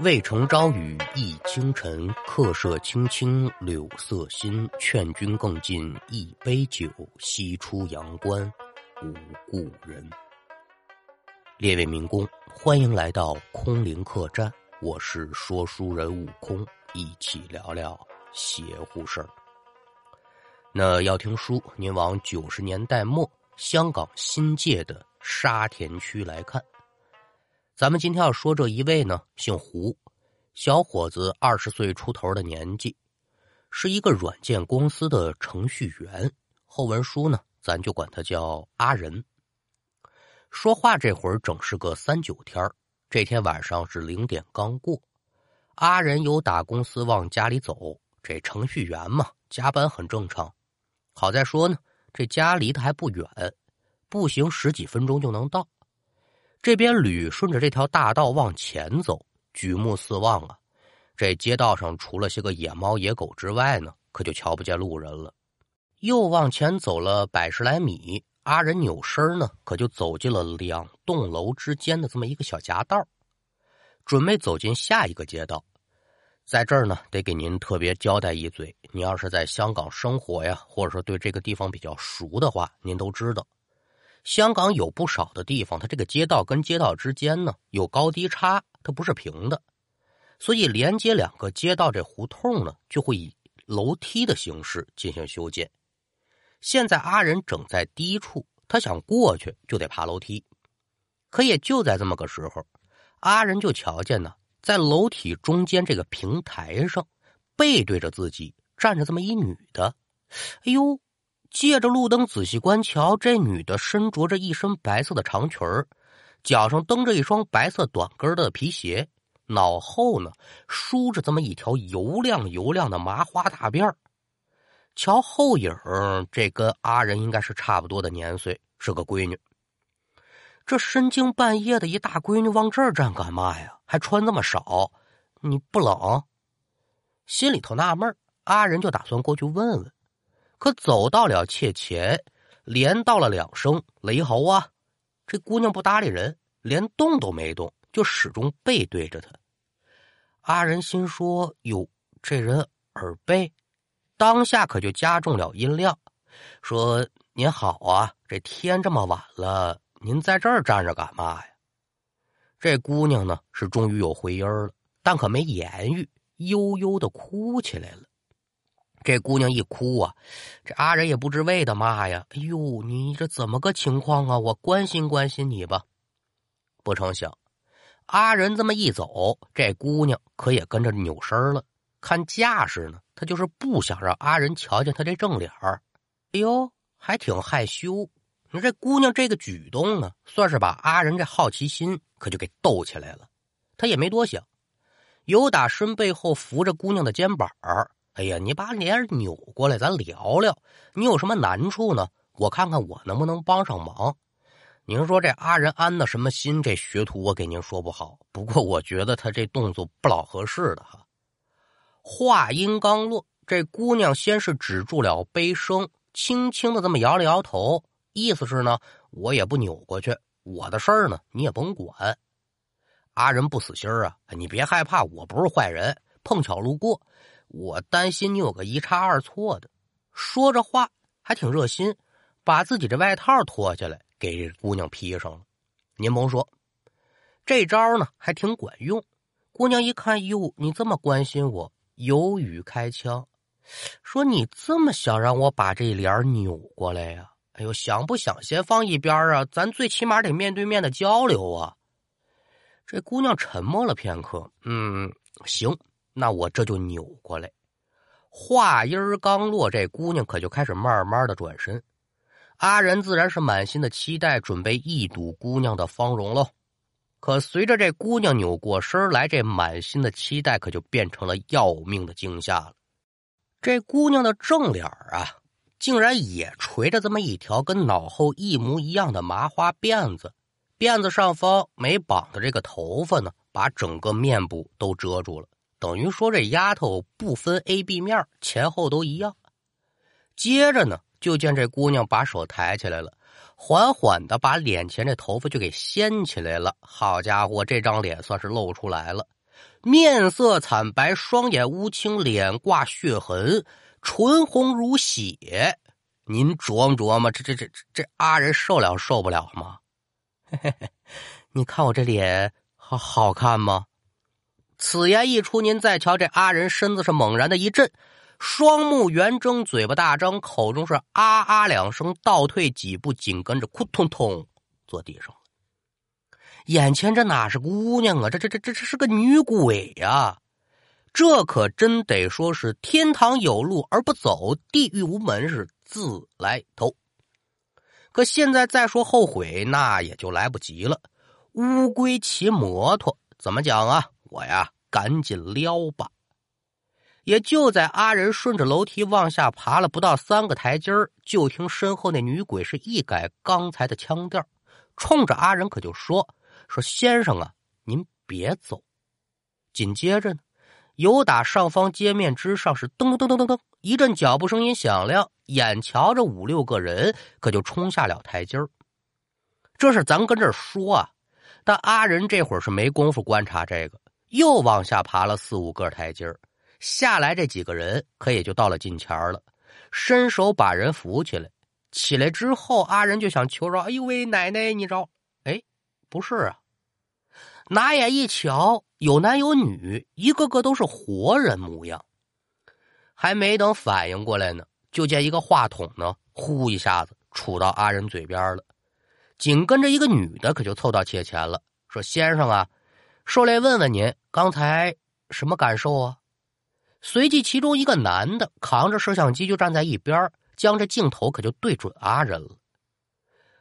渭城朝雨浥轻尘，客舍青青柳色新。劝君更尽一杯酒，西出阳关无故人。列位民工，欢迎来到空灵客栈，我是说书人悟空，一起聊聊邪乎事儿。那要听书，您往九十年代末香港新界的沙田区来看。咱们今天要说这一位呢，姓胡，小伙子二十岁出头的年纪，是一个软件公司的程序员。后文书呢，咱就管他叫阿仁。说话这会儿整是个三九天这天晚上是零点刚过，阿仁由打公司往家里走。这程序员嘛，加班很正常。好在说呢，这家离他还不远，步行十几分钟就能到。这边旅顺着这条大道往前走，举目四望啊，这街道上除了些个野猫野狗之外呢，可就瞧不见路人了。又往前走了百十来米，阿仁扭身呢，可就走进了两栋楼之间的这么一个小夹道，准备走进下一个街道。在这儿呢，得给您特别交代一嘴：你要是在香港生活呀，或者说对这个地方比较熟的话，您都知道，香港有不少的地方，它这个街道跟街道之间呢有高低差，它不是平的，所以连接两个街道这胡同呢，就会以楼梯的形式进行修建。现在阿仁整在低处，他想过去就得爬楼梯，可也就在这么个时候，阿仁就瞧见呢。在楼体中间这个平台上，背对着自己站着这么一女的。哎呦，借着路灯仔细观瞧，这女的身着着一身白色的长裙脚上蹬着一双白色短跟的皮鞋，脑后呢梳着这么一条油亮油亮的麻花大辫儿瞧后影这跟阿仁应该是差不多的年岁，是个闺女。这深更半夜的一大闺女往这儿站干嘛呀？还穿这么少，你不冷？心里头纳闷阿仁就打算过去问问，可走到了切前，连道了两声“雷猴啊”，这姑娘不搭理人，连动都没动，就始终背对着他。阿仁心说：“哟，这人耳背。”当下可就加重了音量，说：“您好啊，这天这么晚了，您在这儿站着干嘛呀？”这姑娘呢是终于有回音了，但可没言语，悠悠的哭起来了。这姑娘一哭啊，这阿仁也不知为的嘛呀！哎呦，你这怎么个情况啊？我关心关心你吧。不成想，阿仁这么一走，这姑娘可也跟着扭身了。看架势呢，她就是不想让阿仁瞧见她这正脸儿。哎呦，还挺害羞。你说这姑娘这个举动呢，算是把阿仁这好奇心可就给逗起来了。他也没多想，由打身背后扶着姑娘的肩膀儿哎呀，你把脸扭过来，咱聊聊。你有什么难处呢？我看看我能不能帮上忙。您说这阿仁安的什么心？这学徒我给您说不好。不过我觉得他这动作不老合适的哈。话音刚落，这姑娘先是止住了悲声，轻轻的这么摇了摇头。意思是呢，我也不扭过去，我的事儿呢，你也甭管。阿仁不死心啊，你别害怕，我不是坏人，碰巧路过，我担心你有个一差二错的。说着话还挺热心，把自己这外套脱下来给姑娘披上了。您甭说，这招呢还挺管用。姑娘一看，哟，你这么关心我，有语开腔，说你这么想让我把这脸扭过来呀？哎呦，想不想先放一边啊？咱最起码得面对面的交流啊！这姑娘沉默了片刻，嗯，行，那我这就扭过来。话音刚落，这姑娘可就开始慢慢的转身。阿仁自然是满心的期待，准备一睹姑娘的芳容喽。可随着这姑娘扭过身来，这满心的期待可就变成了要命的惊吓了。这姑娘的正脸啊！竟然也垂着这么一条跟脑后一模一样的麻花辫子，辫子上方没绑的这个头发呢，把整个面部都遮住了，等于说这丫头不分 A、B 面，前后都一样。接着呢，就见这姑娘把手抬起来了，缓缓的把脸前这头发就给掀起来了。好家伙，这张脸算是露出来了，面色惨白，双眼乌青，脸挂血痕，唇红如血。您琢磨琢磨，这这这这阿人受了受不了吗？嘿嘿嘿，你看我这脸好好看吗？此言一出，您再瞧这阿人身子是猛然的一震，双目圆睁，嘴巴大张，口中是啊啊两声，倒退几步，紧跟着扑通通坐地上。眼前这哪是姑娘啊？这这这这这是个女鬼呀！这可真得说是天堂有路而不走，地狱无门是自来投。可现在再说后悔，那也就来不及了。乌龟骑摩托，怎么讲啊？我呀，赶紧撩吧。也就在阿仁顺着楼梯往下爬了不到三个台阶就听身后那女鬼是一改刚才的腔调，冲着阿仁可就说。说：“先生啊，您别走。”紧接着呢，由打上方街面之上是噔噔噔噔噔噔一阵脚步声音响亮，眼瞧着五六个人可就冲下了台阶儿。这是咱跟这儿说啊，但阿仁这会儿是没工夫观察这个，又往下爬了四五个台阶儿。下来这几个人可也就到了近前了，伸手把人扶起来。起来之后，阿仁就想求饶：“哎呦喂，奶奶，你着。”不是啊，拿眼一瞧，有男有女，一个个都是活人模样。还没等反应过来呢，就见一个话筒呢，呼一下子杵到阿仁嘴边了。紧跟着一个女的，可就凑到切前了，说：“先生啊，受累问问您刚才什么感受啊？”随即，其中一个男的扛着摄像机就站在一边，将这镜头可就对准阿仁了。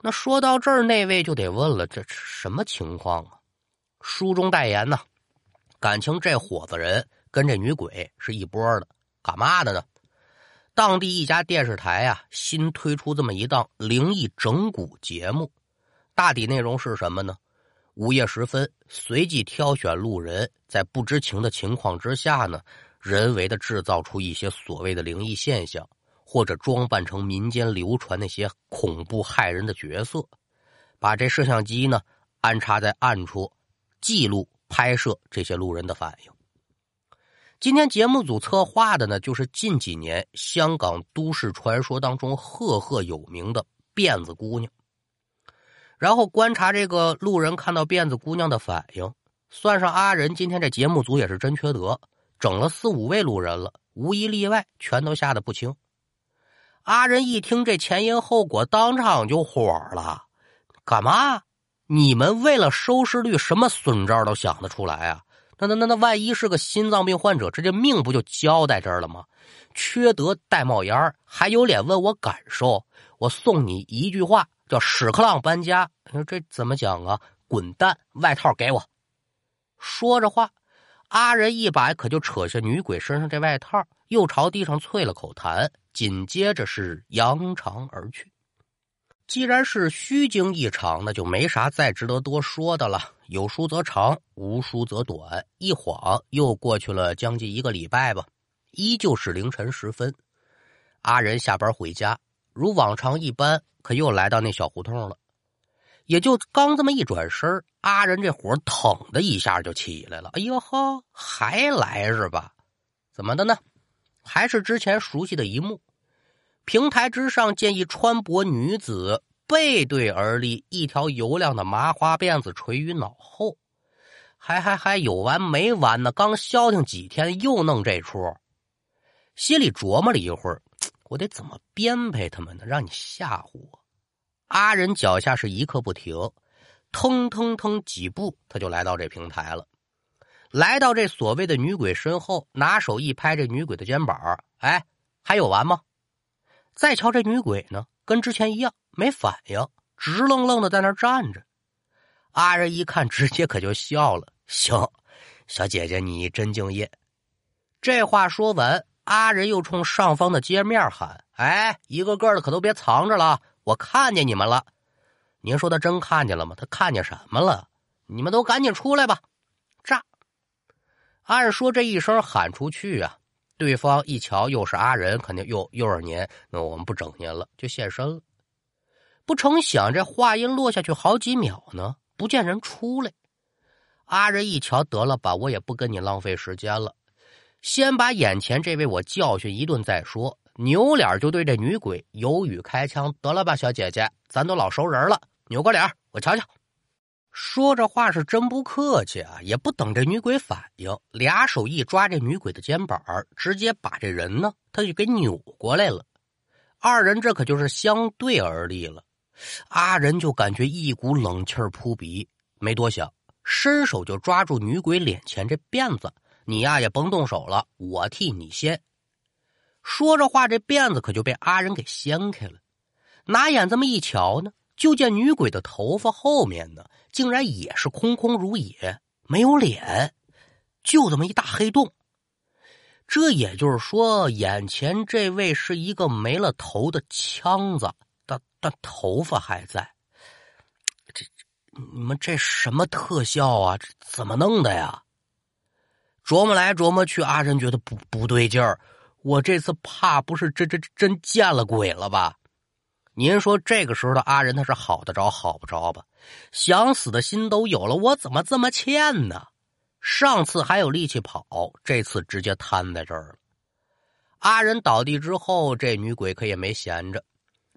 那说到这儿，那位就得问了：这什么情况啊？书中代言呢？感情这伙子人跟这女鬼是一波的，干嘛的呢？当地一家电视台啊，新推出这么一档灵异整蛊节目，大抵内容是什么呢？午夜时分，随即挑选路人，在不知情的情况之下呢，人为的制造出一些所谓的灵异现象。或者装扮成民间流传那些恐怖害人的角色，把这摄像机呢安插在暗处，记录拍摄这些路人的反应。今天节目组策划的呢，就是近几年香港都市传说当中赫赫有名的辫子姑娘。然后观察这个路人看到辫子姑娘的反应，算上阿仁，今天这节目组也是真缺德，整了四五位路人了，无一例外全都吓得不轻。阿仁一听这前因后果，当场就火了。干嘛？你们为了收视率，什么损招都想得出来啊？那那那那，万一是个心脏病患者，这这命不就交在这儿了吗？缺德带冒烟还有脸问我感受？我送你一句话，叫屎壳郎搬家。你说这怎么讲啊？滚蛋！外套给我。说着话，阿仁一把可就扯下女鬼身上这外套，又朝地上啐了口痰。紧接着是扬长而去。既然是虚惊一场，那就没啥再值得多说的了。有书则长，无书则短。一晃又过去了将近一个礼拜吧，依旧是凌晨时分。阿仁下班回家，如往常一般，可又来到那小胡同了。也就刚这么一转身，阿仁这火腾的一下就起来了。哎呦呵，还来是吧？怎么的呢？还是之前熟悉的一幕。平台之上，见一穿薄女子背对而立，一条油亮的麻花辫子垂于脑后，还还还有完没完呢？刚消停几天，又弄这出，心里琢磨了一会儿，我得怎么编排他们呢？让你吓唬我。阿仁脚下是一刻不停，腾腾腾几步，他就来到这平台了，来到这所谓的女鬼身后，拿手一拍这女鬼的肩膀，哎，还有完吗？再瞧这女鬼呢，跟之前一样没反应，直愣愣的在那站着。阿仁一看，直接可就笑了：“ 行，小姐姐你真敬业。”这话说完，阿仁又冲上方的街面喊：“哎，一个个的可都别藏着了，我看见你们了。您说他真看见了吗？他看见什么了？你们都赶紧出来吧！”炸！按说这一声喊出去啊。对方一瞧又是阿仁，肯定又又是您，那我们不整您了，就现身了。不成想这话音落下去好几秒呢，不见人出来。阿仁一瞧，得了吧，我也不跟你浪费时间了，先把眼前这位我教训一顿再说。扭脸就对这女鬼有语开枪：“得了吧，小姐姐，咱都老熟人了，扭个脸，我瞧瞧。”说这话是真不客气啊，也不等这女鬼反应，俩手一抓这女鬼的肩膀，直接把这人呢，他就给扭过来了。二人这可就是相对而立了。阿仁就感觉一股冷气扑鼻，没多想，伸手就抓住女鬼脸前这辫子：“你呀也甭动手了，我替你掀。”说着话，这辫子可就被阿仁给掀开了。拿眼这么一瞧呢，就见女鬼的头发后面呢，竟然也是空空如也，没有脸，就这么一大黑洞。这也就是说，眼前这位是一个没了头的枪子，但但头发还在。这你们这什么特效啊？这怎么弄的呀？琢磨来琢磨去，阿仁觉得不不对劲儿。我这次怕不是真真真见了鬼了吧？您说这个时候的阿仁他是好得着好不着吧？想死的心都有了，我怎么这么欠呢？上次还有力气跑，这次直接瘫在这儿了。阿仁倒地之后，这女鬼可也没闲着，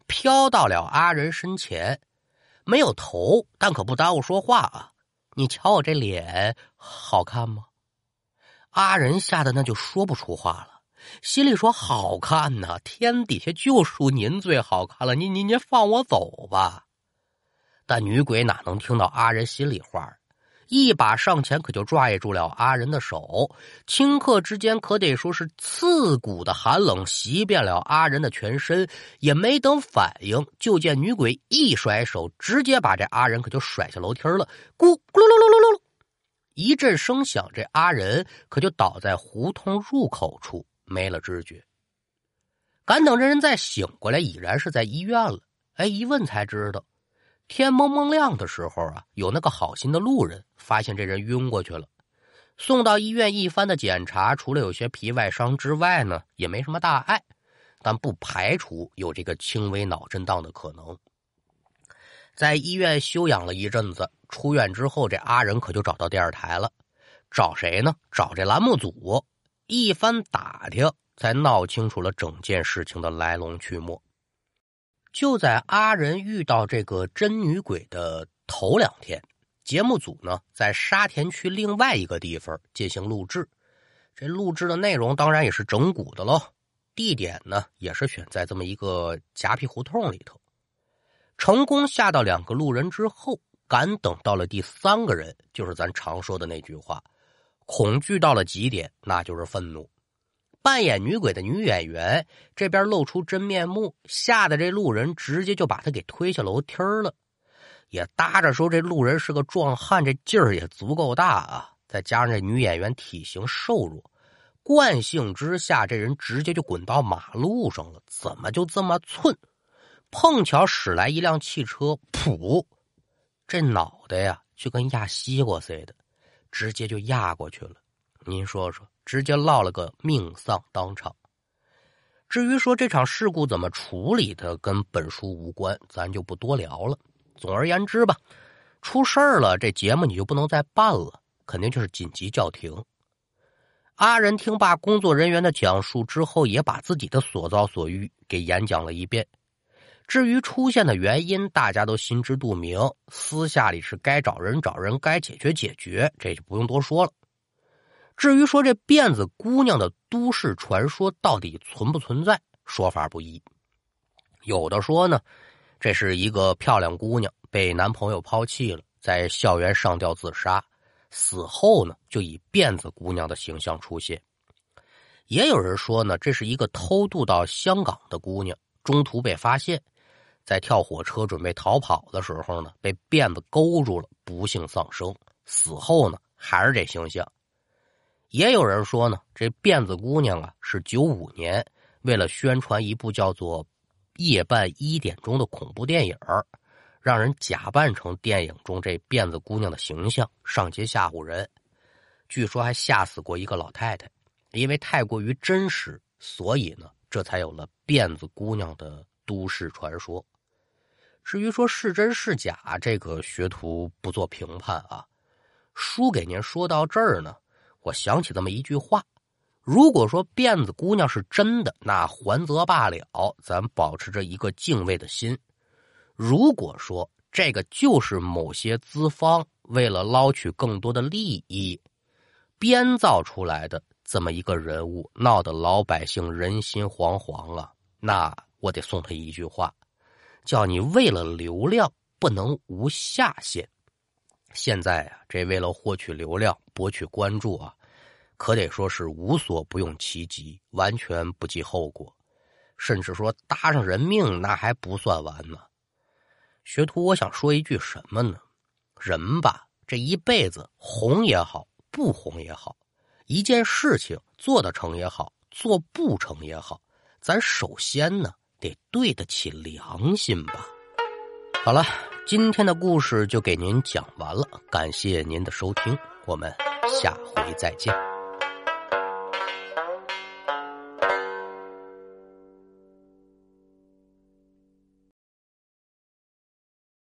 飘到了阿仁身前，没有头，但可不耽误说话啊！你瞧我这脸好看吗？阿仁吓得那就说不出话了。心里说：“好看呐，天底下就属您最好看了。您您您放我走吧。”但女鬼哪能听到阿仁心里话？一把上前，可就拽住了阿仁的手，顷刻之间可得说是刺骨的寒冷袭遍了阿仁的全身。也没等反应，就见女鬼一甩手，直接把这阿仁可就甩下楼梯了。咕咕噜噜噜噜噜，一阵声响，这阿仁可就倒在胡同入口处。没了知觉，赶等这人再醒过来，已然是在医院了。哎，一问才知道，天蒙蒙亮的时候啊，有那个好心的路人发现这人晕过去了，送到医院一番的检查，除了有些皮外伤之外呢，也没什么大碍，但不排除有这个轻微脑震荡的可能。在医院休养了一阵子，出院之后，这阿仁可就找到电视台了，找谁呢？找这栏目组。一番打听，才闹清楚了整件事情的来龙去脉。就在阿仁遇到这个真女鬼的头两天，节目组呢在沙田区另外一个地方进行录制。这录制的内容当然也是整蛊的喽，地点呢也是选在这么一个夹皮胡同里头。成功吓到两个路人之后，赶等到了第三个人，就是咱常说的那句话。恐惧到了极点，那就是愤怒。扮演女鬼的女演员这边露出真面目，吓得这路人直接就把他给推下楼梯儿了。也搭着说这路人是个壮汉，这劲儿也足够大啊。再加上这女演员体型瘦弱，惯性之下，这人直接就滚到马路上了。怎么就这么寸？碰巧驶来一辆汽车，噗，这脑袋呀就跟压西瓜似的。直接就压过去了，您说说，直接落了个命丧当场。至于说这场事故怎么处理的，跟本书无关，咱就不多聊了。总而言之吧，出事儿了，这节目你就不能再办了，肯定就是紧急叫停。阿仁听罢工作人员的讲述之后，也把自己的所遭所遇给演讲了一遍。至于出现的原因，大家都心知肚明。私下里是该找人找人，该解决解决，这就不用多说了。至于说这辫子姑娘的都市传说到底存不存在，说法不一。有的说呢，这是一个漂亮姑娘被男朋友抛弃了，在校园上吊自杀，死后呢就以辫子姑娘的形象出现。也有人说呢，这是一个偷渡到香港的姑娘，中途被发现。在跳火车准备逃跑的时候呢，被辫子勾住了，不幸丧生。死后呢，还是这形象。也有人说呢，这辫子姑娘啊，是九五年为了宣传一部叫做《夜半一点钟》的恐怖电影让人假扮成电影中这辫子姑娘的形象上街吓唬人。据说还吓死过一个老太太，因为太过于真实，所以呢，这才有了辫子姑娘的都市传说。至于说是真是假，这个学徒不做评判啊。书给您说到这儿呢，我想起这么一句话：如果说辫子姑娘是真的，那还则罢了，咱保持着一个敬畏的心；如果说这个就是某些资方为了捞取更多的利益编造出来的这么一个人物，闹得老百姓人心惶惶啊，那我得送他一句话，叫你为了流量不能无下限。现在啊，这为了获取流量、博取关注啊，可得说是无所不用其极，完全不计后果，甚至说搭上人命那还不算完呢。学徒，我想说一句什么呢？人吧，这一辈子红也好，不红也好，一件事情做得成也好，做不成也好，咱首先呢得对得起良心吧。好了。今天的故事就给您讲完了，感谢您的收听，我们下回再见。